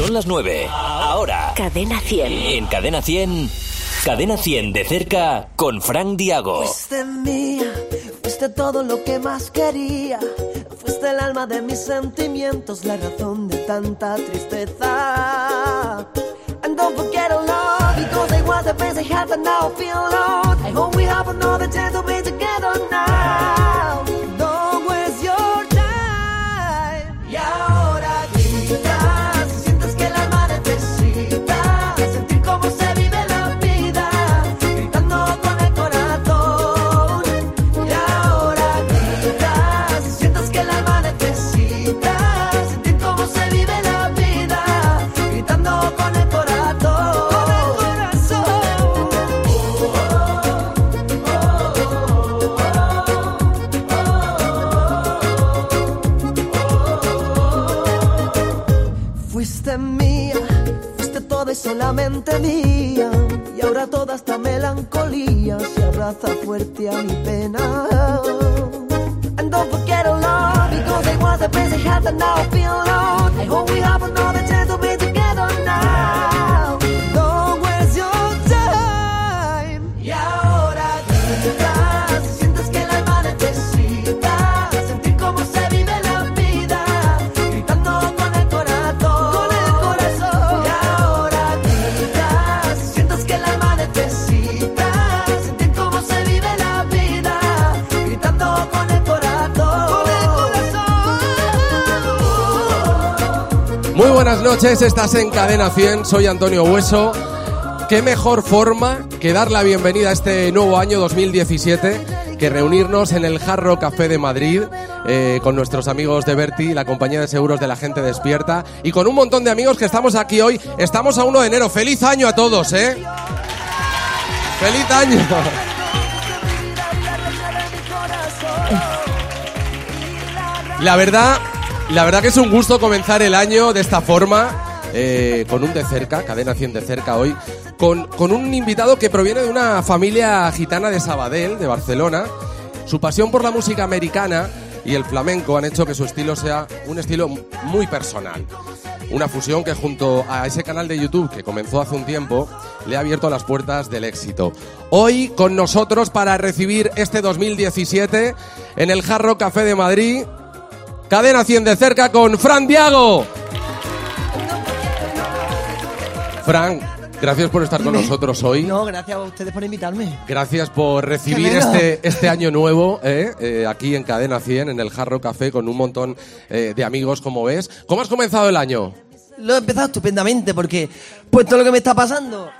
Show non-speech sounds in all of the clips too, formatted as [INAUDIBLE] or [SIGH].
Son las 9. Ahora. Cadena 100. En Cadena 100. Cadena 100 de cerca con Frank Diago. Fuiste mía, fuiste todo lo que más quería. Fuiste el alma de mis sentimientos, la razón de tanta tristeza. And don't forget a love, because it was the best I had, and now I feel alone. I hope we have another chance solamente mía. Y ahora toda esta melancolía se abraza fuerte a mi pena. And don't forget a love, because it was best I had, and now I feel alone. I hope we have another buenas noches, estás en Cadena 100, soy Antonio Hueso. ¿Qué mejor forma que dar la bienvenida a este nuevo año 2017 que reunirnos en el Jarro Café de Madrid eh, con nuestros amigos de Berti, la compañía de seguros de la gente despierta y con un montón de amigos que estamos aquí hoy. Estamos a 1 de enero. ¡Feliz año a todos, eh! ¡Feliz año! La verdad, la verdad que es un gusto comenzar el año de esta forma, eh, con un de cerca, cadena 100 de cerca hoy, con, con un invitado que proviene de una familia gitana de Sabadell, de Barcelona. Su pasión por la música americana y el flamenco han hecho que su estilo sea un estilo muy personal. Una fusión que junto a ese canal de YouTube que comenzó hace un tiempo le ha abierto las puertas del éxito. Hoy con nosotros para recibir este 2017 en el Jarro Café de Madrid, Cadena 100 de cerca con Fran Diago. Fran, gracias por estar con nosotros hoy. No, gracias a ustedes por invitarme. Gracias por recibir este, este año nuevo ¿eh? Eh, aquí en Cadena 100, en el Jarro Café, con un montón eh, de amigos, como ves. ¿Cómo has comenzado el año? Lo he empezado estupendamente porque, pues todo lo que me está pasando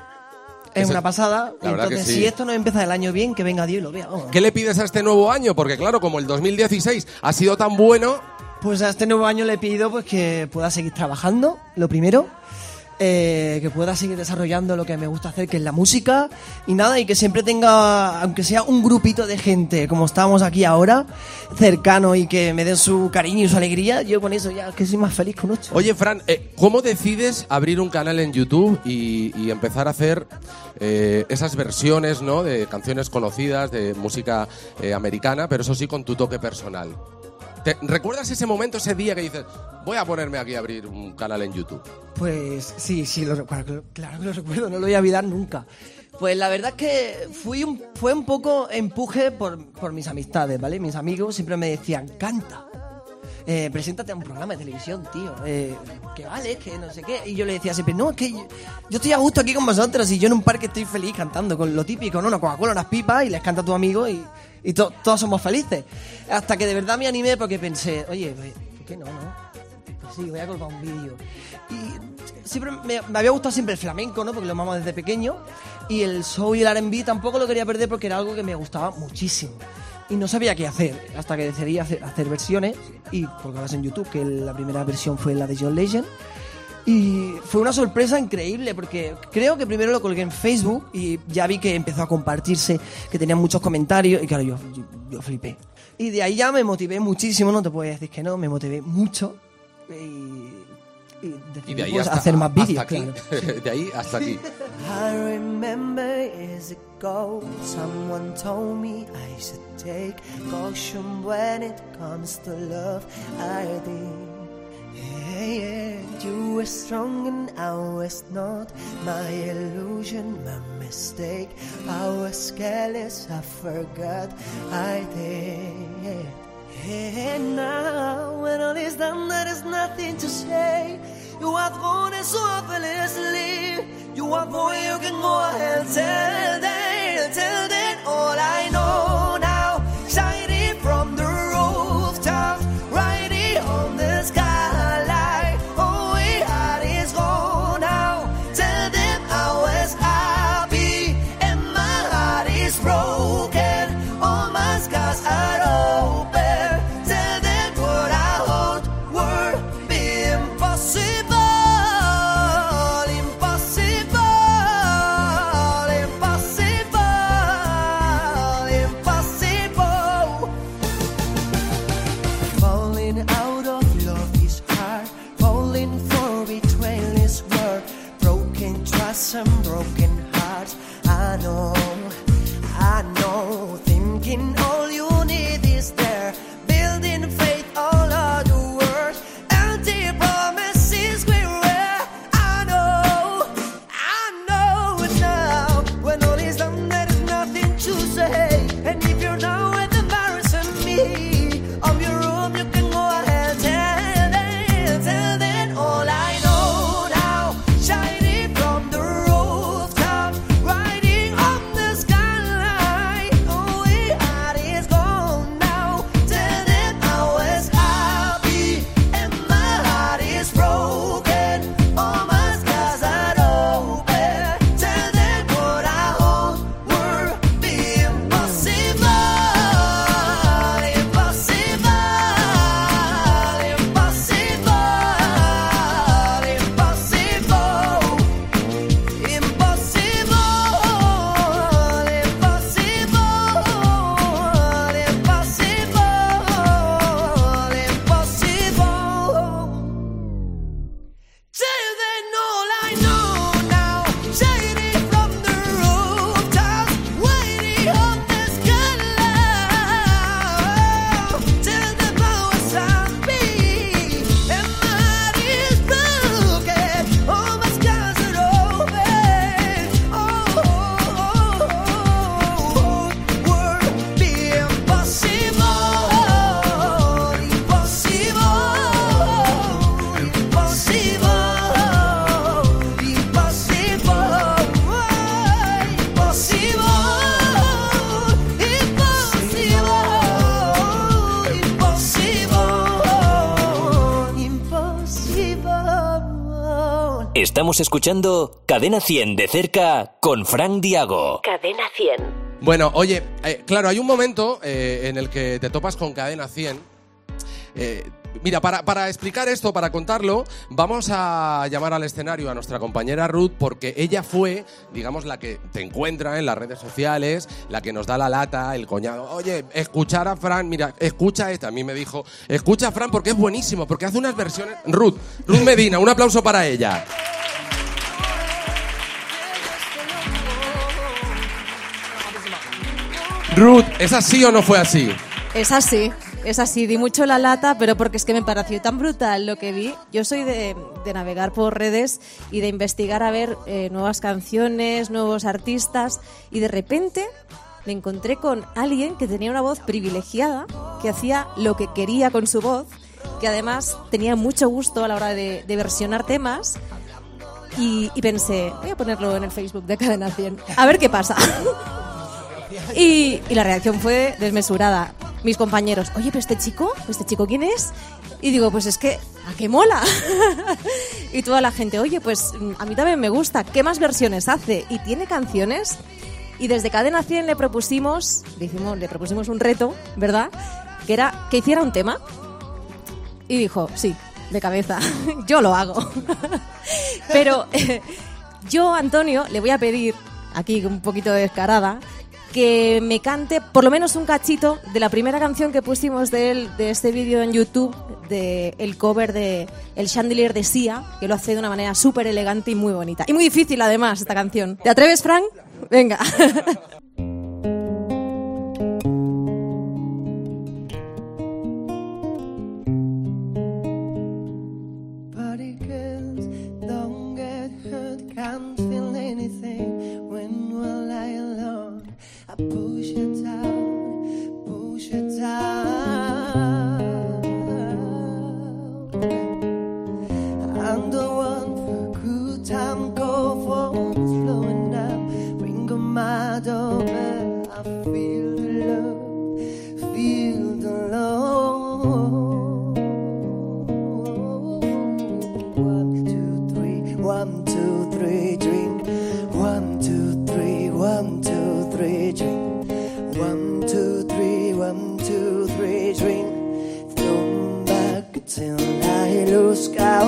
es una pasada. la verdad que Entonces, sí. si esto no empieza el año bien, que venga Dios y lo vea. ¿Qué le pides a este nuevo año? Porque claro, como el 2016 ha sido tan bueno, Pues a este nuevo año le pido pues que pueda seguir trabajando, lo primero. eh, que pueda seguir desarrollando lo que me gusta hacer, que es la música. Y nada, y que siempre tenga, aunque sea un grupito de gente, como estamos aquí ahora, cercano y que me den su cariño y su alegría, yo con eso ya que soy más feliz con ocho. Oye, Fran, eh, ¿cómo decides abrir un canal en YouTube y, empezar a hacer eh, esas versiones ¿no? de canciones conocidas, de música americana, pero eso sí con tu toque personal? ¿Te- ¿Recuerdas ese momento, ese día que dices, voy a ponerme aquí a abrir un canal en YouTube? Pues sí, sí, lo recuerdo, claro que lo recuerdo, no lo voy a olvidar nunca. Pues la verdad es que fui un, fue un poco empuje por, por mis amistades, ¿vale? Mis amigos siempre me decían, canta, eh, preséntate a un programa de televisión, tío, eh, que vale, que no sé qué. Y yo le decía siempre, no, es que yo, yo estoy a gusto aquí con vosotros y yo en un parque estoy feliz cantando con lo típico, ¿no? Una Coca-Cola, unas pipas y les canta a tu amigo y, y to- todos somos felices. Hasta que de verdad me animé porque pensé, oye, pues, ¿por qué no, no? Pues sí, voy a colgar un vídeo. Y siempre me, me había gustado siempre el flamenco, ¿no? Porque lo amamos desde pequeño. Y el soul y el R&B tampoco lo quería perder porque era algo que me gustaba muchísimo. Y no sabía qué hacer, hasta que decidí hacer, hacer versiones y colgarlas en YouTube, que la primera versión fue la de John Legend. Y fue una sorpresa increíble porque creo que primero lo colgué en Facebook y ya vi que empezó a compartirse, que tenía muchos comentarios y claro, yo, yo, yo flipé. Y de ahí ya me motivé muchísimo, no te puedo decir que no, me motivé mucho y, y decidí Y de ahí pues, hasta, hacer más vídeos, claro. [LAUGHS] de ahí hasta aquí. [LAUGHS] I remember years ago, someone told me I should take caution when it comes to love. I did. Yeah, yeah. You were strong and I was not. My illusion, my mistake. I was careless, I forgot I did. And now, when all is done, there is nothing to say. You have gone so effortlessly. You have gone, you can go ahead, tell Estamos escuchando Cadena 100 de cerca con Frank Diago. Cadena 100. Bueno, oye, eh, claro, hay un momento eh, en el que te topas con Cadena 100. Eh, mira, para, para explicar esto, para contarlo, vamos a llamar al escenario a nuestra compañera Ruth porque ella fue, digamos, la que te encuentra en las redes sociales, la que nos da la lata, el coñado. Oye, escuchar a Fran, mira, escucha esta. A mí me dijo, escucha a Fran porque es buenísimo, porque hace unas versiones. Ruth, Ruth Medina, un aplauso para ella. Ruth, ¿es así o no fue así? Es así, es así. Di mucho la lata, pero porque es que me pareció tan brutal lo que vi. Yo soy de, de navegar por redes y de investigar a ver eh, nuevas canciones, nuevos artistas, y de repente me encontré con alguien que tenía una voz privilegiada, que hacía lo que quería con su voz, que además tenía mucho gusto a la hora de, versionar temas. Y, y pensé, voy a ponerlo en el Facebook de Cadena 100, a ver qué pasa. [LAUGHS] Y, [LAUGHS] y la reacción fue desmesurada. Mis compañeros, oye, pero este chico, ¿este chico quién es? Y digo, pues es que, ¿a qué mola? [LAUGHS] y toda la gente, oye, pues mm, a mí también me gusta. ¿Qué más versiones hace? ¿Y tiene canciones? Y desde Cadena 100 le propusimos, le, hicimos, le propusimos un reto, ¿verdad? Que era que hiciera un tema. Y dijo, sí, de cabeza, [LAUGHS] yo lo hago. Pero eh, yo, Antonio, le voy a pedir, aquí un poquito descarada, que me cante por lo menos un cachito de la primera canción que pusimos de él, de este vídeo en YouTube, de el cover de El Chandelier de Sia, que lo hace de una manera súper elegante y muy bonita. Y muy difícil además esta canción. ¿Te atreves, Frank? Venga. [LAUGHS] One, two, three, one, two, three. Thrown back till I lose count.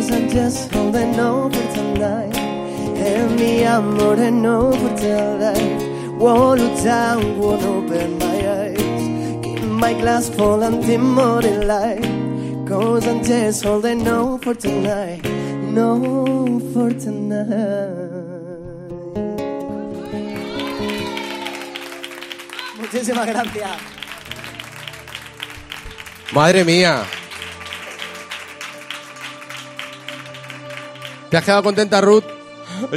Cause I'm just holding on for tonight. Help me, I'm more than over till life. Won't look down, won't open my eyes. Keep my glass full until morning light. Cause I'm just holding on for tonight. No for tonight. Muchísimas gracias. Madre mía. ¿Te has quedado contenta, Ruth? [LAUGHS]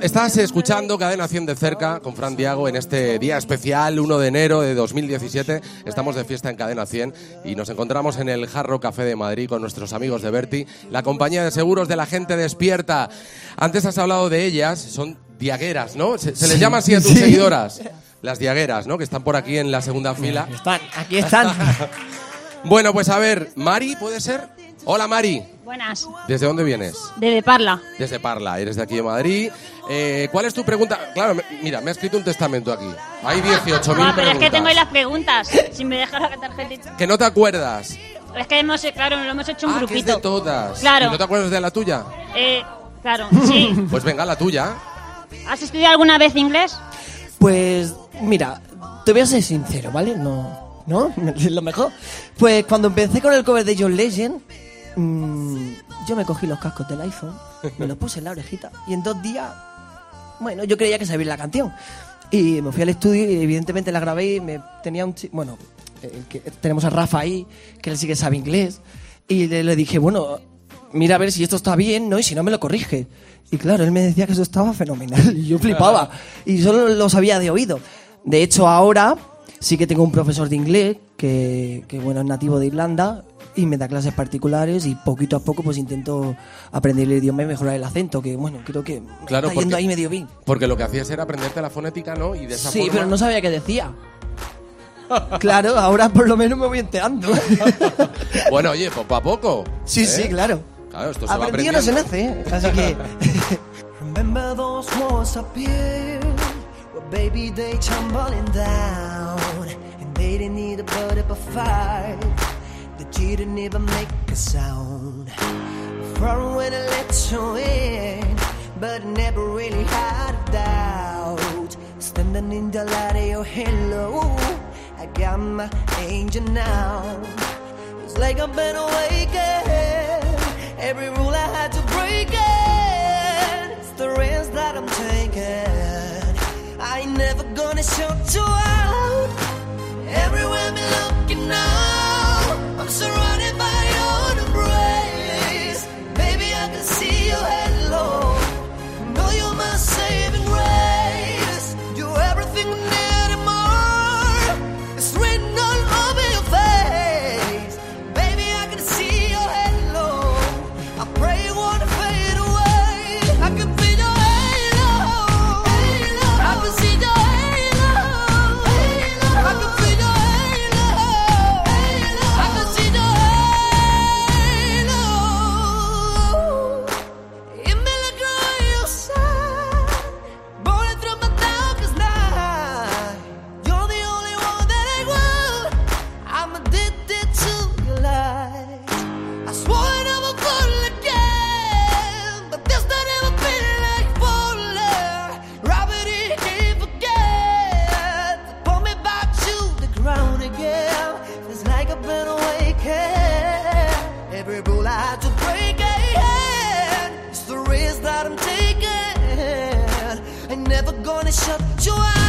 Estás escuchando Cadena 100 de cerca con Fran Diago en este día especial, 1 de enero de 2017. Estamos de fiesta en Cadena 100 y nos encontramos en el Jarro Café de Madrid con nuestros amigos de Berti, la compañía de seguros de la gente despierta. Antes has hablado de ellas, son diagueras, ¿no? Se, se les llama así a tus Sí. seguidoras. Las diagueras, ¿no? Que están por aquí en la segunda fila. Están, aquí están. [LAUGHS] Bueno, pues a ver, Mari, ¿puede ser? Hola, Mari. Buenas, ¿Desde dónde vienes? de Parla. Desde Parla, eres de aquí de Madrid. Eh, ¿Cuál es tu pregunta? Claro, me- mira, me ha escrito un testamento aquí. Hay 18.000 Ah, preguntas. pero es que tengo ahí las preguntas. Si me dejas la tarjetita. Que no te acuerdas. Es que hemos, claro, lo hemos hecho un Ah, que es grupito. de todas. Claro. ¿Y no te acuerdas de la tuya? Eh, claro, [LAUGHS] sí. Pues venga, la tuya. ¿Has estudiado alguna vez inglés? Pues, mira, te voy a ser sincero, ¿vale? No, ¿no? Es [LAUGHS] lo mejor. Pues cuando empecé con el cover de John Legend, mm, yo me cogí los cascos del iPhone, me los puse en la orejita y en dos días, bueno, yo creía que sabía la canción. Y me fui al estudio y evidentemente la grabé y me tenía un bueno, el que, tenemos a Rafa ahí, que él sí que sabe inglés, y le, le dije, bueno, mira a ver si esto está bien, ¿no? Y si no me lo corrige. Y claro, él me decía que eso estaba fenomenal [LAUGHS] y yo flipaba. Y solo lo sabía de oído. De hecho, ahora sí que tengo un profesor de inglés que, que bueno, es nativo de Irlanda y me da clases particulares y poquito a poco pues intento aprender el idioma y mejorar el acento, que bueno, creo que Claro, está yendo porque- ahí medio bien. Porque lo que hacías era aprenderte la fonética, ¿no? Y de esa Sí, forma... pero no sabía qué decía. [LAUGHS] Claro, ahora por lo menos me voy enterando. [LAUGHS] Bueno, oye, poco a poco. Sí, ¿eh? sí, claro. Claro, esto se va Aprendido no se aprendiendo. nace, ¿eh? así que... [LAUGHS] Remember those walls up here Where baby they tumbling down And they didn't need a up a fight The G didn't even make a sound From when I let you in But never really had a doubt Standing in the light of your halo I got my angel now it's like I've been awakened. Every rule I had to break it. It's the risk that I'm taking. I ain't never gonna shut you out. Everywhere me looking now, I'm surrounded by never gonna shut you out.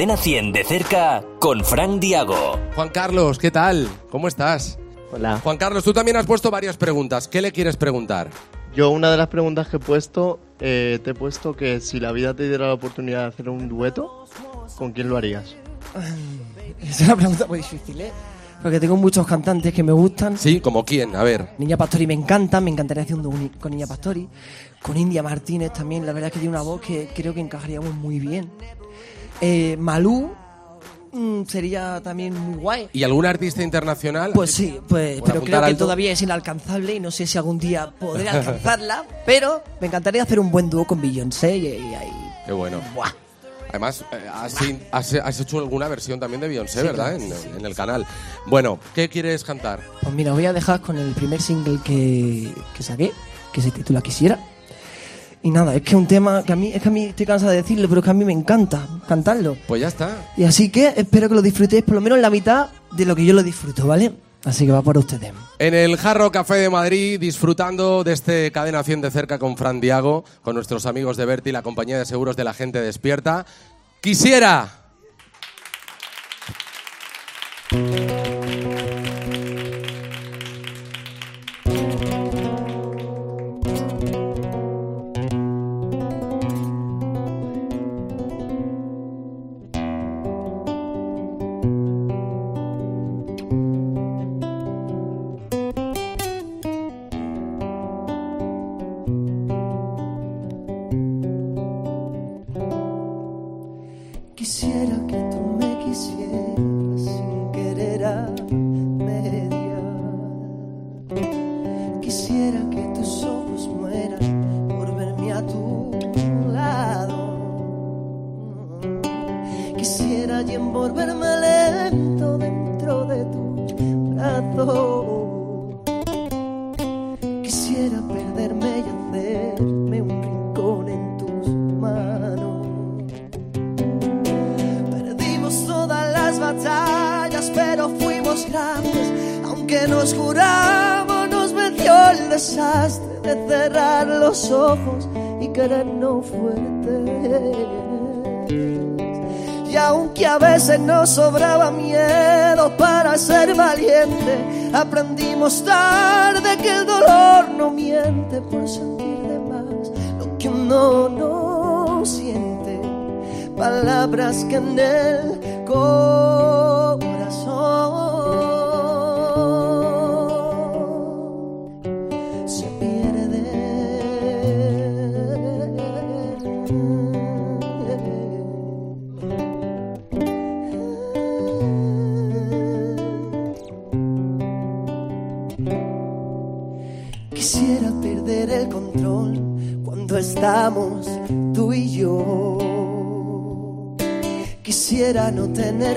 Cadena 100 de cerca con Fran Diago. Juan Carlos, ¿qué tal? ¿Cómo estás? Hola. Juan Carlos, tú también has puesto varias preguntas. ¿Qué le quieres preguntar? Yo una de las preguntas que he puesto, eh, te he puesto que si la vida te diera la oportunidad de hacer un dueto, ¿con quién lo harías? [SIGHS] Es una pregunta muy difícil, ¿eh? Porque tengo muchos cantantes que me gustan. Sí, ¿como quién? A ver. Niña Pastori me encanta, me encantaría hacer un dúo con Niña Pastori. Con India Martínez también, la verdad es que tiene una voz que creo que encajaríamos muy bien. Eh, Malú mm, sería también muy guay. ¿Y algún artista internacional? Pues sí, pues, pero creo que alto. todavía es inalcanzable y no sé si algún día podré alcanzarla. pero me encantaría hacer un buen dúo con Beyoncé y, ahí. Qué bueno. ¡Buah! Además, eh, has, has- hecho alguna versión también de Beyoncé, Sí, ¿verdad? claro. En, en el canal. Bueno, ¿qué quieres cantar? Pues mira, voy a dejar con el primer single que, que saqué, que se titula Quisiera. Y nada, es que un tema que a mí, es que a mí estoy cansada de decirlo, pero que a mí me encanta cantarlo. Pues ya está. Y así que espero que lo disfrutéis por lo menos la mitad de lo que yo lo disfruto, ¿vale? Así que va por ustedes. En el Jarro Café de Madrid, disfrutando de este Cadena 100 de cerca con Fran Diago, con nuestros amigos de Berti, la compañía de seguros de la gente despierta. Quisiera ojos y querernos fuertes. Y aunque a veces nos sobraba miedo para ser valiente, aprendimos tarde que el dolor no miente por sentir de más lo que uno no siente palabras que en el corazón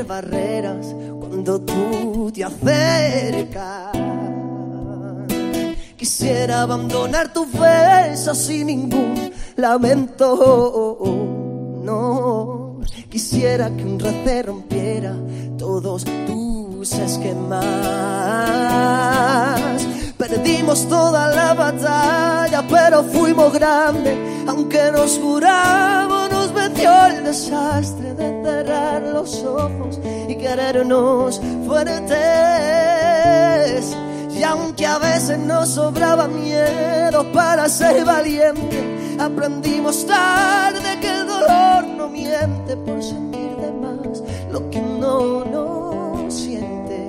barreras cuando tú te acercas. Quisiera abandonar tus besos sin ningún lamento. No, quisiera que un race rompiera todos tus esquemas. Perdimos toda la pero fuimos grandes. Aunque nos juramos, nos venció el desastre de cerrar los ojos y querernos fuertes. Y aunque a veces nos sobraba miedo para ser valiente, aprendimos tarde que el dolor no miente por sentir de más lo que no siente.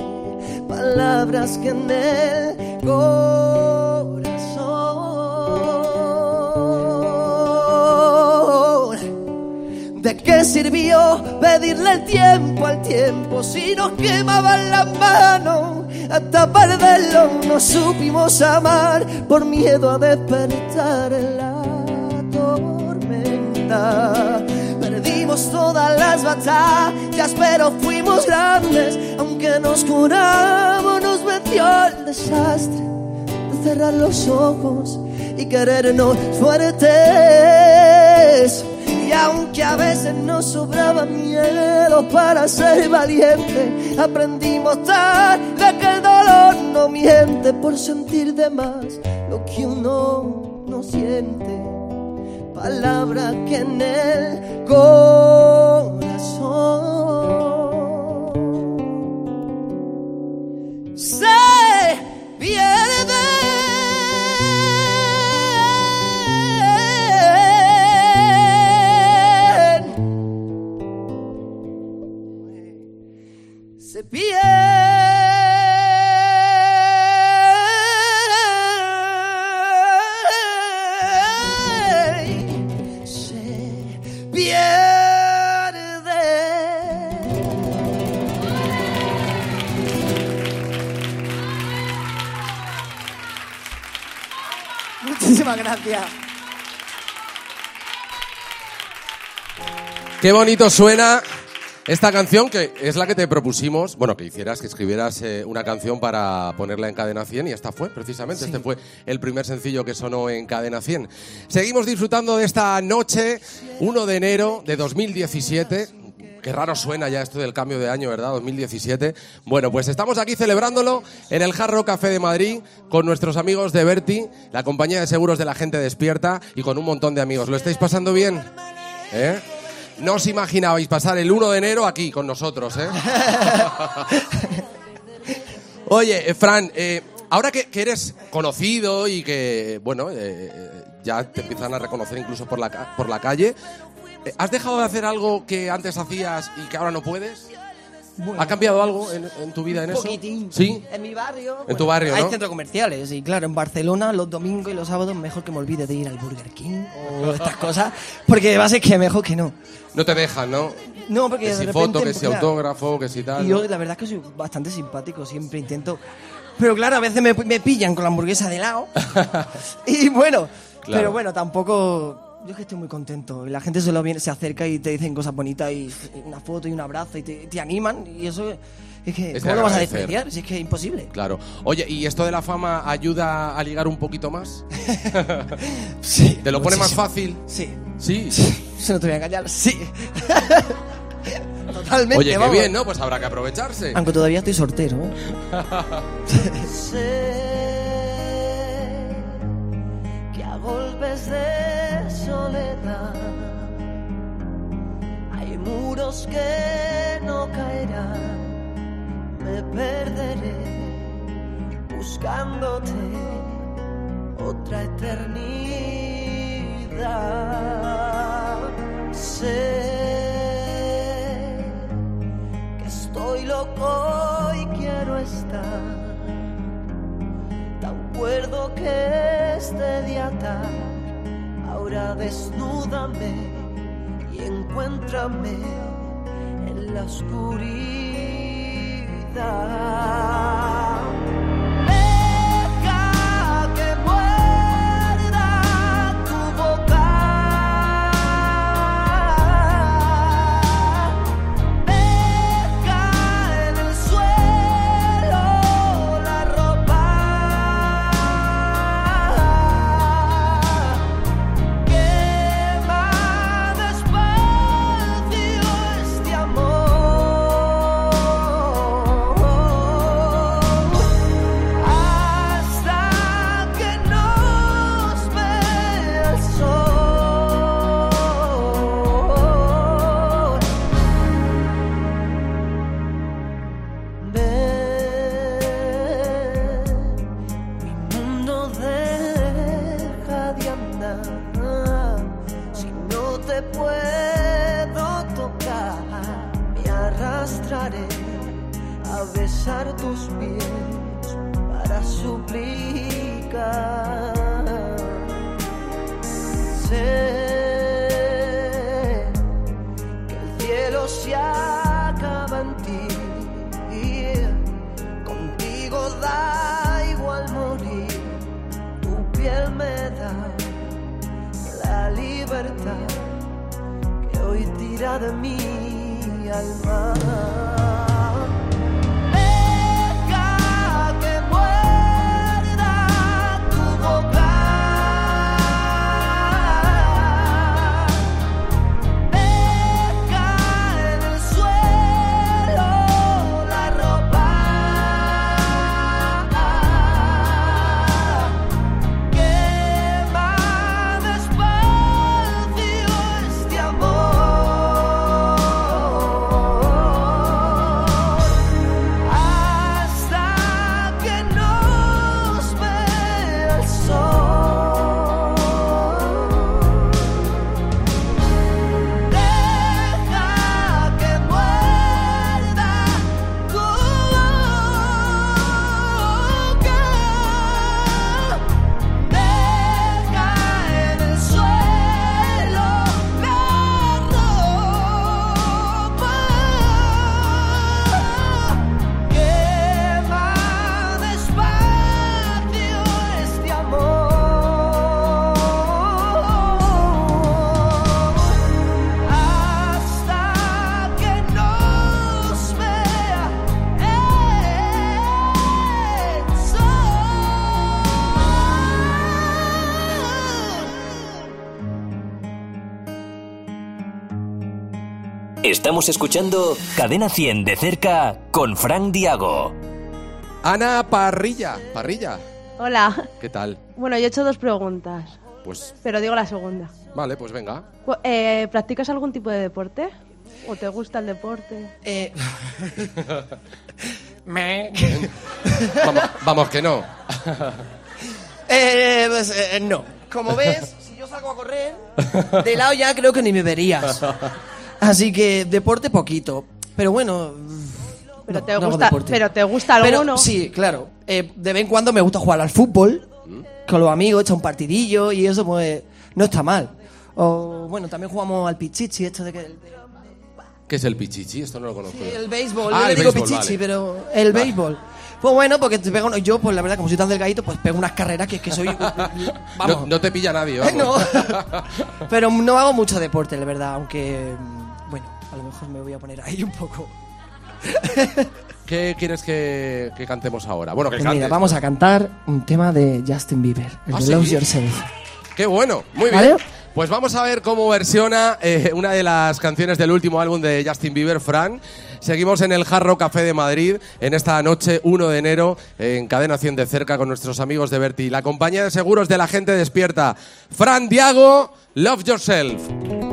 Palabras que en el corazón. Sirvió pedirle tiempo al tiempo si nos quemaban las manos? Hasta perderlo no supimos amar por miedo a despertar la tormenta. Perdimos todas las batallas, pero fuimos grandes. Aunque nos curamos, nos venció el desastre de cerrar los ojos y querernos fuertes. Aunque a veces nos sobraba miedo para ser valiente, aprendimos tarde que el dolor no miente por sentir de más lo que uno no siente. Palabra que en el corazón gracias. Qué bonito suena esta canción, que es la que te propusimos, bueno, que hicieras, que escribieras eh, una canción para ponerla en Cadena 100 y esta fue, precisamente, este fue el primer sencillo que sonó en Cadena 100. Seguimos disfrutando de esta noche, 1 de enero de 2017. Qué raro suena ya esto del cambio de año, ¿verdad? 2017. Bueno, pues estamos aquí celebrándolo en el Jarro Café de Madrid con nuestros amigos de Berti, la compañía de seguros de la gente despierta y con un montón de amigos. ¿Lo estáis pasando bien? ¿Eh? No os imaginabais pasar el 1 de enero aquí con nosotros, ¿eh? [LAUGHS] Oye, eh, Fran, eh, ahora que, que eres conocido y que, bueno, eh, ya te empiezan a reconocer incluso por la, por la calle, ¿has dejado de hacer algo que antes hacías y que ahora no puedes? ¿Ha cambiado algo en, en tu vida en eso? ¿Sí? En mi barrio. En tu barrio, Hay ¿no? centros comerciales y claro, en Barcelona los domingos y los sábados mejor que me olvide de ir al Burger King o estas cosas, porque va a ser que mejor que no. No te dejan, ¿no? No, porque Que de si repente, foto, que si claro, autógrafo, que si tal. Y yo la verdad es que soy bastante simpático, siempre intento. Pero claro, a veces me, me pillan con la hamburguesa de lado. [LAUGHS] y bueno, Claro. pero bueno, tampoco. Yo es que estoy muy contento. La gente solo viene, se acerca y te dicen cosas bonitas y una foto y un abrazo y te, te animan. Y eso es que. Es ¿Cómo lo vas a despreciar? Si es que es imposible. Claro. Oye, ¿y esto de la fama ayuda a ligar un poquito más? [LAUGHS] Sí. ¿Te lo pone más fácil? Sí. Sí. Se no te voy a engañar. Sí. [LAUGHS] Totalmente. Oye, qué vamos. bien, ¿no? Pues habrá que aprovecharse. Aunque todavía estoy soltero, ¿eh? [LAUGHS] que a golpes de soledad hay muros que no caerán. Me perderé buscándote otra eternidad. Sé que estoy loco y quiero estar tan cuerdo que este día tal. Ahora desnúdame y encuéntrame en la oscuridad. Si no te puedo tocar, me arrastraré a besar tus pies para suplicar. De mi alma. Estamos escuchando Cadena 100 de cerca con Frank Diago. Ana Parrilla. Parrilla, Hola. ¿qué tal? Bueno, yo he hecho dos preguntas, Pues pero digo la segunda. vale, pues venga. Eh, ¿Practicas algún tipo de deporte? ¿O te gusta el deporte? Eh, [LAUGHS] Vamos, vamos que no. [LAUGHS] eh, pues, eh, no. Como ves, si yo salgo a correr, de lado ya creo que ni me verías. Así que deporte poquito. Pero bueno. Pero no, te no gusta, pero te gusta Pero alguno. sí, claro. Eh, de vez en cuando me gusta jugar al fútbol con los amigos, echar un partidillo y eso pues no está mal. O bueno, también jugamos al pichichi, esto de que ¿Qué es el pichichi? Esto no lo conozco. yo. el béisbol, Ah, yo le el digo béisbol, pichichi, vale. pero el Vale. béisbol. Pues bueno, porque te pego, yo pues la verdad como soy tan delgadito, pues pego unas carreras que es que soy vamos. No, no te pilla nadie, vamos. [LAUGHS] No. [LAUGHS] Pero no hago mucho deporte, la verdad, aunque mm, a lo mejor me voy a poner ahí un poco. ¿Qué quieres que, que cantemos ahora? Bueno, que Pues mira, vamos a cantar un tema de Justin Bieber, el ¿Ah, de sí? Love Yourself. Qué bueno, muy ¿Vale? bien. Pues vamos a ver cómo versiona eh, una de las canciones del último álbum de Justin Bieber, Fran. Seguimos en el Jarro Café de Madrid en esta noche 1 de enero en Cadena 100 de cerca con nuestros amigos de Berti. La compañía de seguros de la gente despierta. Fran Diago, Love Yourself.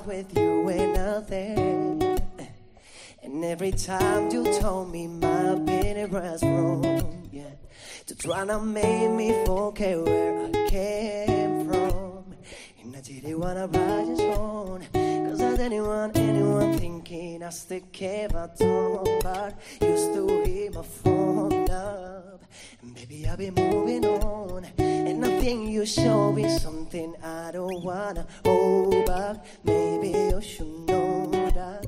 Was with you and nothing. And every time you told me my opinion was wrong, yeah, to try to make me forget where I came from. And I didn't wanna write your song, want anyone thinking I still care about but you still hit my phone up. And baby, I've been moving on, and I think you show me something I don't wanna hold back. Maybe you should know that.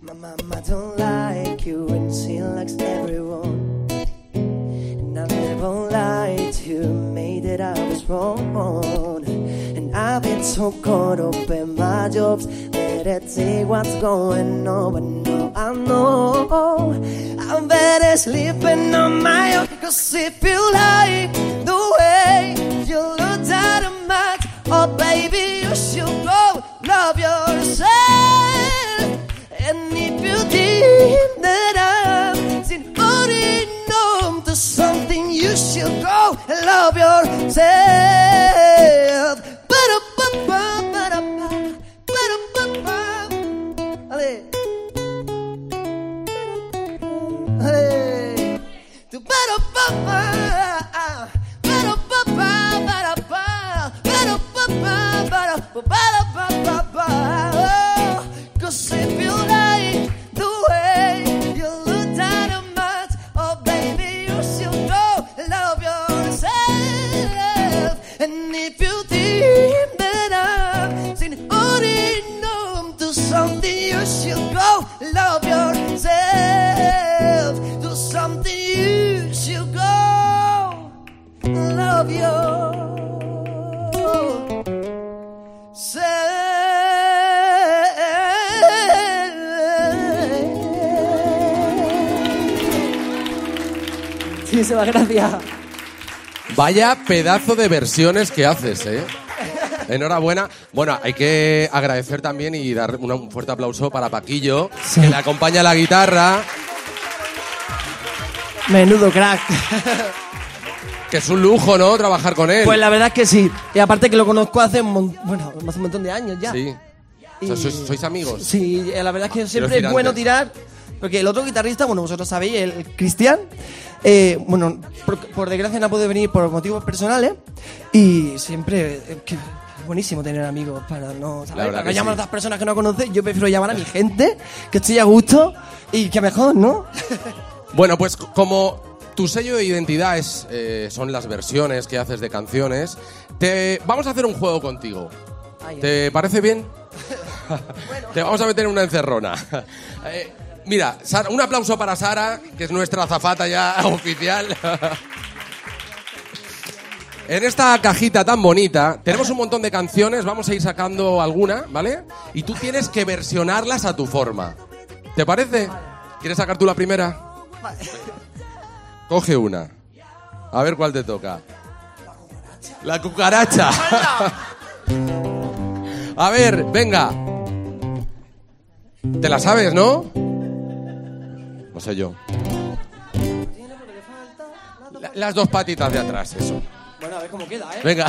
My mama don't like you and she likes everyone. And I never lied to you, made that I was wrong. Been so caught up in my jobs that I see what's going on. But no, I know I'm better sleeping on my own. Cause if you like the way you look dynamite, oh baby, you should go love yourself. And if you think that I'm on to something, you should go love yourself. Oh, 'cause if you like [LAUGHS] Muchísimas gracias. Vaya pedazo de versiones que haces, ¿eh? Enhorabuena. Bueno, hay que agradecer también y dar un fuerte aplauso para Paquillo, que le acompaña la guitarra, Menudo crack. que es un lujo, ¿no? Trabajar con él. Pues la verdad es que sí. Y aparte que lo conozco hace un, mon- bueno, hace un montón de años ya. Sí. O sea, Y- sois, sois amigos. Sí, la verdad es que siempre es bueno tirar. Porque el otro guitarrista, bueno, vosotros sabéis, el Cristian, eh, bueno, por, por desgracia no puede venir por motivos personales. Y siempre, eh, que es buenísimo tener amigos para no, ¿sabes? Para que llamar sí. a otras personas que no conoces, yo prefiero llamar a mi gente, que estoy a gusto y que mejor, ¿no? [LAUGHS] Bueno, pues como tu sello de identidad es, eh, son las versiones que haces de canciones, te vamos a hacer un juego contigo. Ay, ¿Te parece bien? [LAUGHS] Te vamos a meter en una encerrona. Eh, [LAUGHS] mira, Sara- un aplauso para Sara, que es nuestra azafata ya [LAUGHS] oficial. En esta cajita tan bonita tenemos un montón de canciones, vamos a ir sacando alguna, ¿vale? Y tú tienes que versionarlas a tu forma. ¿Te parece? ¿Quieres sacar tú la primera? Coge una. A ver cuál te toca. La cucaracha. A ver, venga. ¿Te la sabes, no? No sé yo. La- las dos patitas de atrás, eso. Bueno, a ver cómo queda, ¿eh? Venga.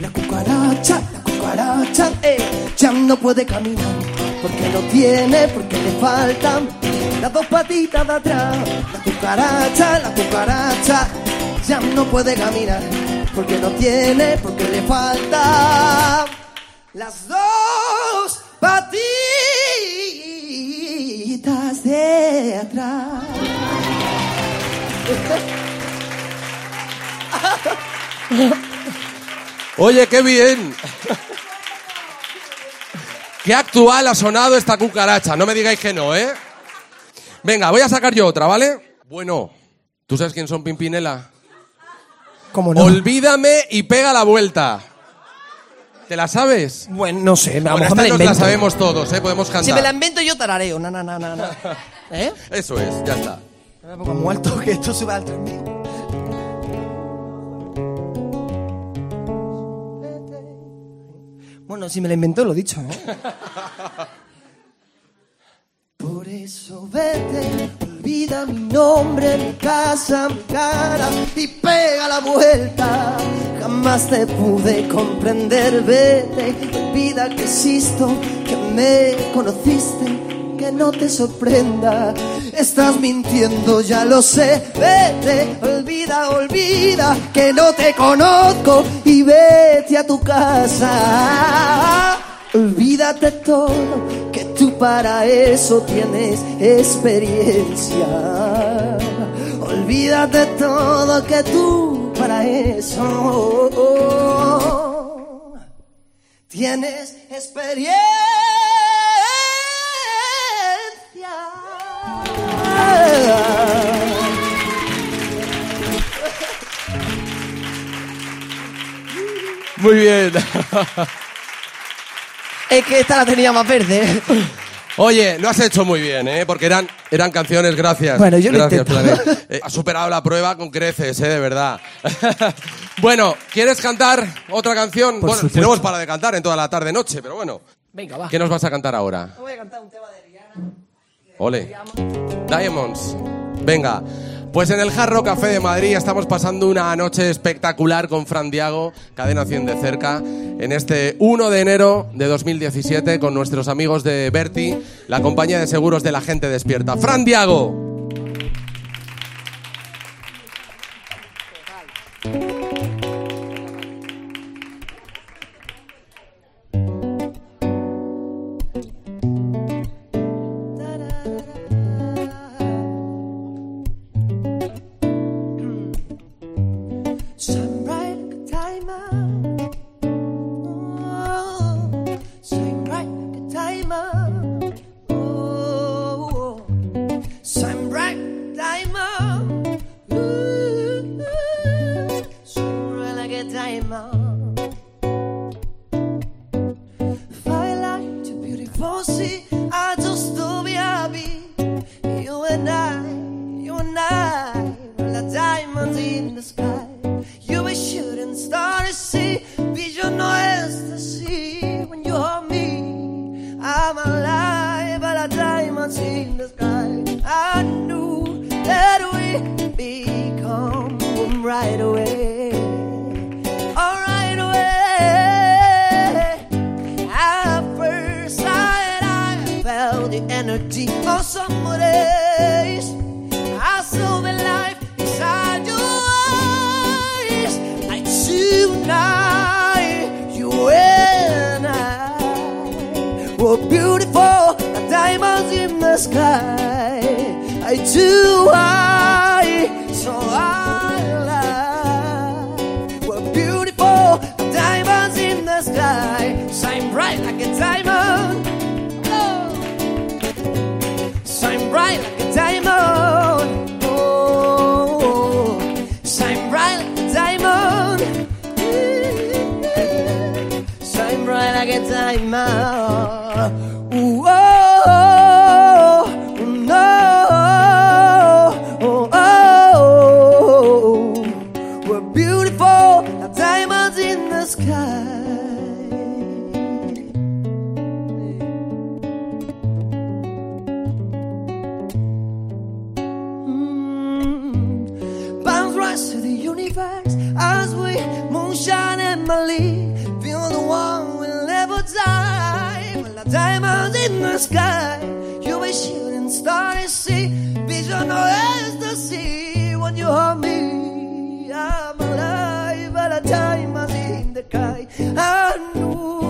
La cucaracha, la cucaracha, eh, ya no puede caminar porque no tiene, porque le faltan las dos patitas de atrás. La cucaracha, la cucaracha, ya no puede caminar porque no tiene, porque le faltan las dos Oye, qué bien. Qué actual ha sonado esta cucaracha. No me digáis que no, ¿eh? Venga, voy a sacar yo otra, ¿vale? Bueno, ¿tú sabes quién son Pimpinela? ¿Cómo no? Olvídame y pega la vuelta. ¿Te la sabes? Bueno, no sé, a lo Bueno, mejor esta me la nos la sabemos todos, ¿eh? Podemos cantar. Si me la invento yo tarareo, na, na, na, na, na. ¿Eh? Eso es, ya está. Me pongo muerto [LAUGHS] que esto sube al 3000. Bueno, si me la inventó, lo dicho, ¿eh? [LAUGHS] Por eso vete, olvida mi nombre, mi casa, mi cara y pega la vuelta. Jamás te pude comprender, vete, olvida que existo, que me conociste, que no te sorprenda. Estás mintiendo, ya lo sé, vete, olvida, olvida que no te conozco y vete a tu casa. Olvídate todo, que tú para eso tienes experiencia. Olvídate todo, que tú para eso tienes experiencia. Muy bien. Es que esta la tenía más verde. Oye, lo has hecho muy bien, ¿eh? Porque eran, eran canciones, gracias. Bueno, yo lo gracias, intento. Planet. Eh, has superado la prueba con creces, ¿eh? De verdad. [LAUGHS] bueno, ¿quieres cantar otra canción? Por bueno, supuesto. tenemos para de cantar en toda la tarde-noche, pero bueno. Venga, va. ¿Qué nos vas a cantar ahora? Voy a cantar un tema de. Ole. Diamonds. Venga. Pues en el Jarro Café de Madrid estamos pasando una noche espectacular con Fran Diago, Cadena 100 de cerca, en este 1 de enero de 2017 con nuestros amigos de Berti, la compañía de seguros de la gente despierta. Fran Diago. The sky. You hold me. I'm alive, but the diamonds in the sky. I knew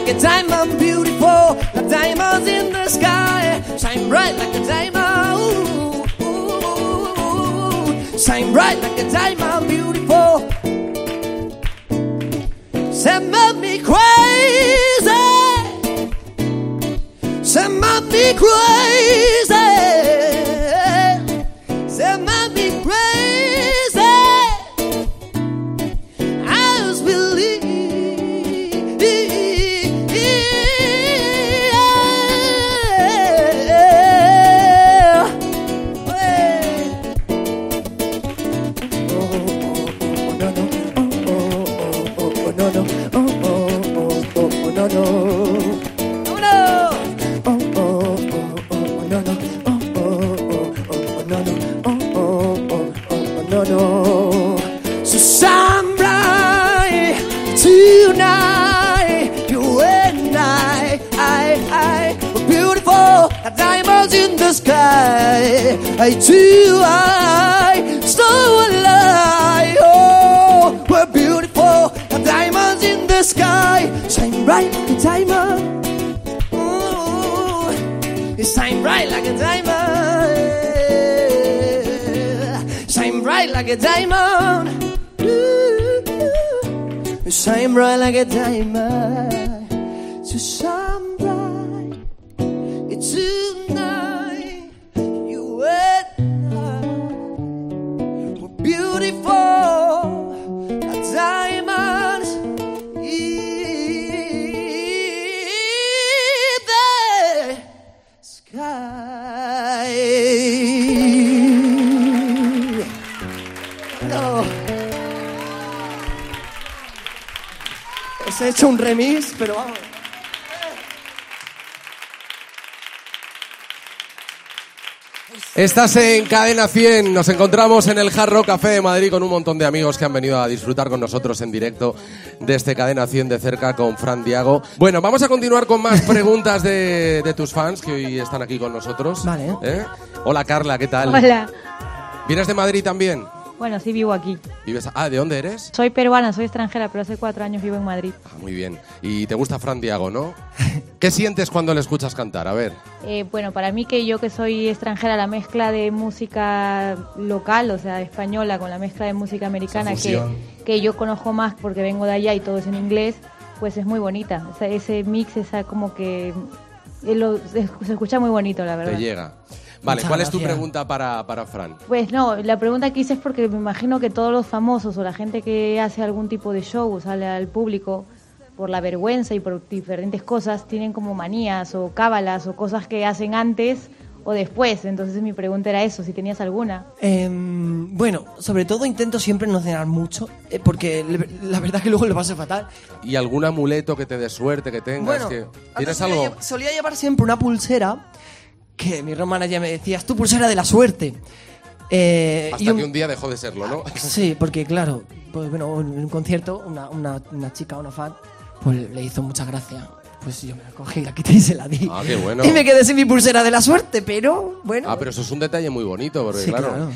like a diamond, beautiful. The diamonds in the sky. Shine bright like a diamond. Ooh, Shine bright like a diamond, beautiful. Set me crazy. Set me crazy. So shine bright tonight, you and I, I, I, we're beautiful, like diamonds in the sky. I too, I, so alive. Oh, we're beautiful, like diamonds in the sky. Shine bright like shine bright like a diamond. Shine bright like a diamond. Ooh, you shine bright like a diamond. Un remix, pero vamos. Estás en Cadena 100, nos encontramos en el Hard Rock Café de Madrid con un montón de amigos que han venido a disfrutar con nosotros en directo de este Cadena 100 de cerca con Fran Diago. Bueno, vamos a continuar con más preguntas de, de tus fans que hoy están aquí con nosotros. Vale. ¿Eh? Hola Carla, ¿qué tal? Hola. ¿Vienes de Madrid también? Bueno, sí vivo aquí. ¿Vives? Ah, ¿de dónde eres? Soy peruana, soy extranjera, pero hace cuatro años vivo en Madrid. Ah, muy bien. Y te gusta Fran Diago, ¿no? ¿Qué sientes cuando le escuchas cantar? A ver. Eh, bueno, para mí que yo que soy extranjera, la mezcla de música local, o sea, española, con la mezcla de música americana, que, que yo conozco más porque vengo de allá y todo es en inglés, pues es muy bonita. O sea, ese mix, esa como que... eh, lo- se, se escucha muy bonito, la verdad. Te llega. Vale, Muchas ¿cuál es tu gracias. pregunta para, para Fran? Pues no, la pregunta que hice es porque me imagino que todos los famosos o la gente que hace algún tipo de show sale al público por la vergüenza y por diferentes cosas tienen como manías o cábalas o cosas que hacen antes o después. Entonces mi pregunta era eso, si tenías alguna. Em, bueno, sobre todo intento siempre no cenar mucho, eh, porque le- la verdad es que luego lo paso fatal. ¿Y algún amuleto que te dé suerte, que tengas? Bueno, que... ¿Tienes algo? Solía llevar siempre una pulsera que mi romana ya me decía, es tu pulsera de la suerte. Eh, Hasta y un- que un día dejó de serlo, ¿no? Sí, porque claro, pues bueno, en un concierto, una, una, una chica, una fan, pues le hizo mucha gracia. Pues yo me la cogí, la quité y se la di. Ah, qué bueno. Y me quedé sin mi pulsera de la suerte, pero bueno. Ah, pero eso es un detalle muy bonito, porque Sí, claro, claro.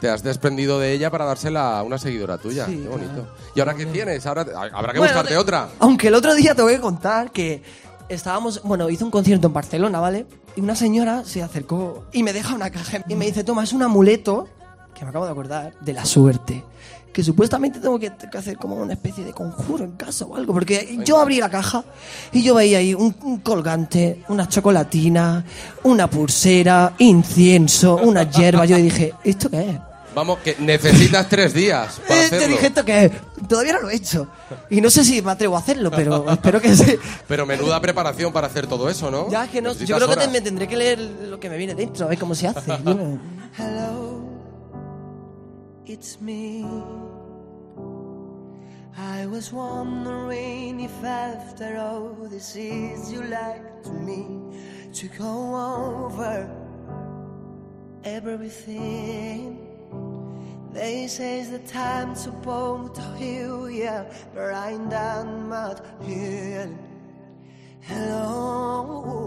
te has desprendido de ella para dársela a una seguidora tuya. Sí, qué bonito. claro. ¿Y ahora qué tienes? Ahora habrá que Bueno, buscarte otra. Aunque el otro día te voy a contar que estábamos, bueno, hice un concierto en Barcelona, ¿vale? Y una señora se acercó y me deja una caja y me dice, toma, es un amuleto, que me acabo de acordar, de la suerte. Que supuestamente tengo que, que hacer como una especie de conjuro en casa o algo. Porque yo abrí la caja y yo veía ahí un, un colgante, una chocolatina, una pulsera, incienso, una hierba. Yo dije, ¿esto qué es? Vamos, que necesitas tres días [LAUGHS] para Eh, te hacerlo. dije, ¿esto qué es? Todavía no lo he hecho. Y no sé si me atrevo a hacerlo, pero [LAUGHS] espero que sí. Pero menuda preparación para hacer todo eso, ¿no? Ya es que no, yo creo que me tendré que leer lo que me viene dentro, a ver cómo se hace. [LAUGHS] Hello, it's me. I was wondering if after all this is you like to me to go over everything. They say it's the time to both heal, yeah, but I ain't done much healing. Hello,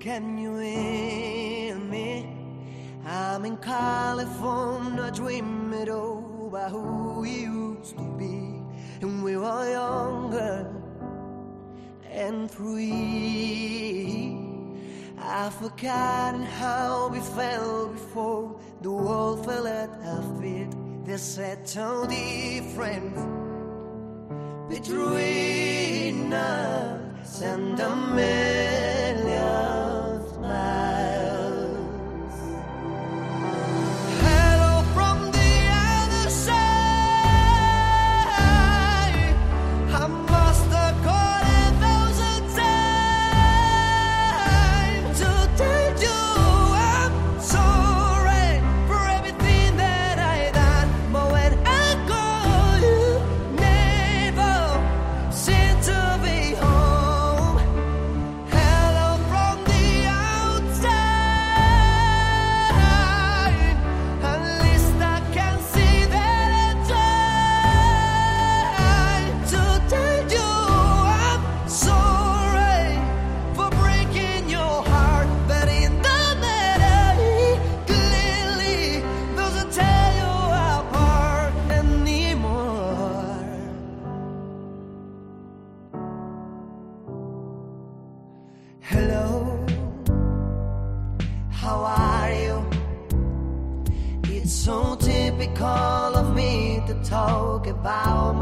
can you hear me? I'm in California, dreaming it over who we used to be, and we were younger and free. I've forgotten how we felt before the world fell at our feet. They said so different between us and a million smiles.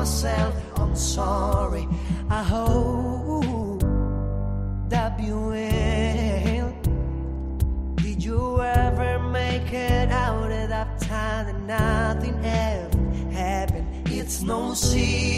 Myself. I'm sorry. I hope that you will. Did you ever make it out of that time that nothing ever happened? It's no secret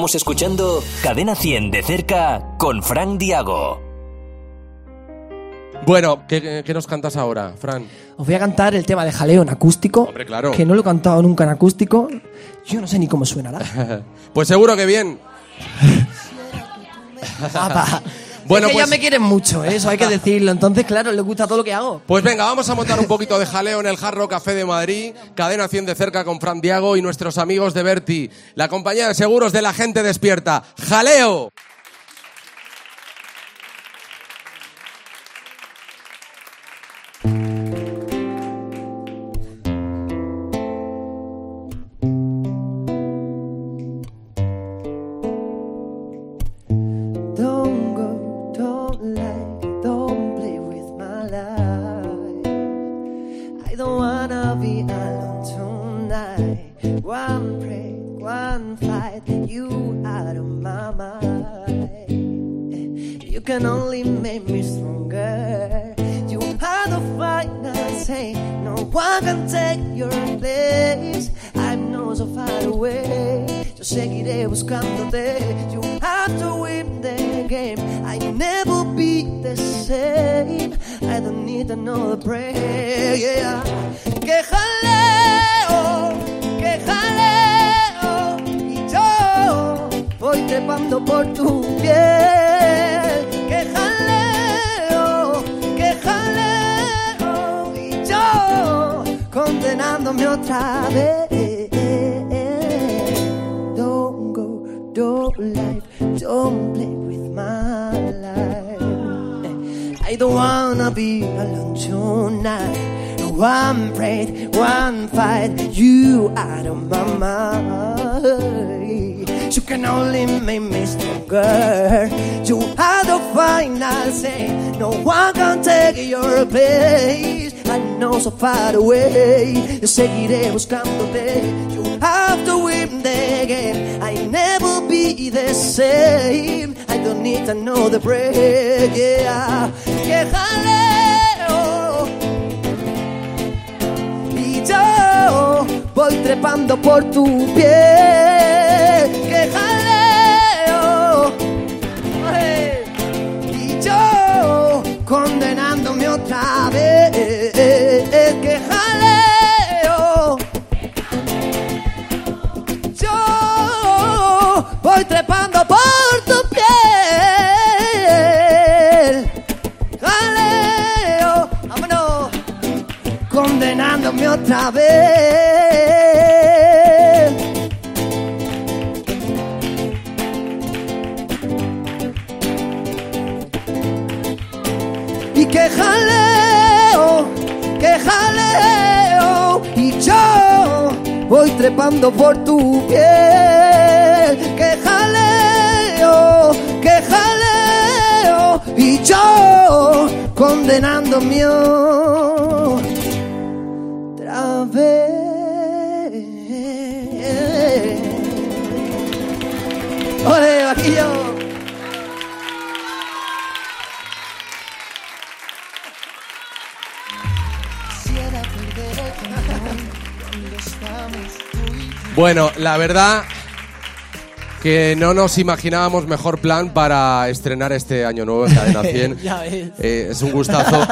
Estamos escuchando Cadena 100 de cerca con Frank Diago. Bueno, ¿qué, qué nos cantas ahora, Fran? Os voy a cantar el tema de jaleo en acústico. Hombre, claro. Que no lo he cantado nunca en acústico. Yo no sé ni cómo suenará. [LAUGHS] Pues seguro que bien. [LAUGHS] Bueno, es que pues- ya me quieren mucho, ¿eh? eso hay que decirlo. Entonces, claro, les gusta todo lo que hago. Pues venga, vamos a montar un poquito de jaleo en el Jarro Café de Madrid, cadena 100 de cerca con Fran Diago y nuestros amigos de Berti, la compañía de seguros de la gente despierta. ¡Jaleo! sabe. So far away. Yo seguiré buscándote. You have to win the game. I never be the same. I don't need another break. Yeah. Que jaleo. Y yo voy trepando por tu piel. La verdad que no nos imaginábamos mejor plan para estrenar este año nuevo en Cadena [LAUGHS] 100. Ya ves. Eh, es un gustazo.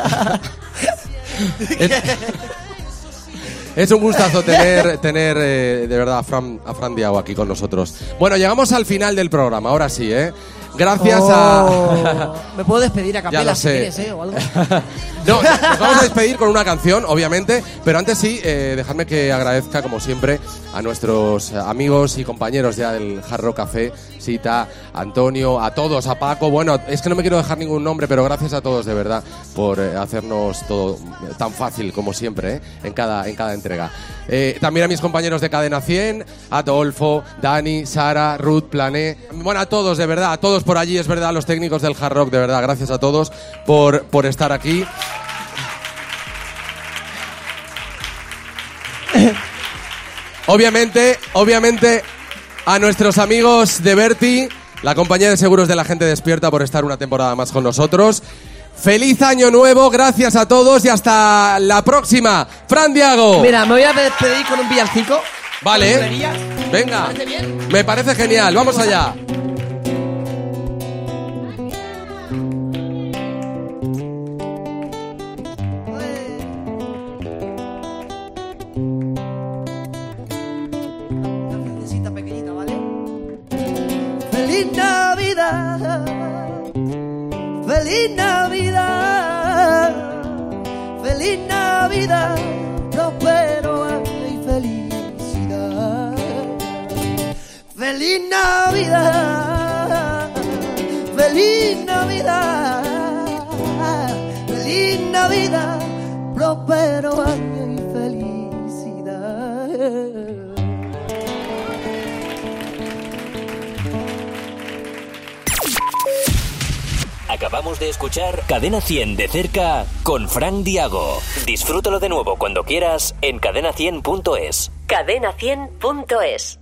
es, [LAUGHS] es un gustazo tener, tener eh, de verdad a Fran, a Fran Diago aquí con nosotros. Bueno, llegamos al final del programa, ahora sí, ¿eh? Gracias a... Oh, Me puedo despedir a capela si quieres, ¿eh? O algo. [LAUGHS] No, nos vamos a despedir con una canción, obviamente, pero antes sí, eh, dejadme que agradezca, como siempre, a nuestros amigos y compañeros ya del Jarro Café, Sita, Antonio, a todos, a Paco. Bueno, es que no me quiero dejar ningún nombre, pero gracias a todos, de verdad, por eh, hacernos todo tan fácil como siempre, eh, en, cada, en cada entrega. Eh, también a mis compañeros de Cadena 100, a Adolfo, Dani, Sara, Ruth, Plané. Bueno, a todos, de verdad, a todos por allí, es verdad, los técnicos del Hard Rock, de verdad, gracias a todos por, por estar aquí. [COUGHS] Obviamente, obviamente, a nuestros amigos de Berti, la compañía de seguros de la gente despierta por estar una temporada más con nosotros. Feliz año nuevo, gracias a todos y hasta la próxima. Fran Diago. Mira, me voy a despedir con un villancico. Vale. Venga. ¿Te parece bien? Me parece genial, vamos allá. Feliz Navidad, feliz Navidad, próspero año y felicidad. Feliz Navidad, feliz Navidad, feliz Navidad, próspero año y felicidad. Acabamos de escuchar Cadena 100 de cerca con Frank Diago. Disfrútalo de nuevo cuando quieras en cadena100.es. Cadena100.es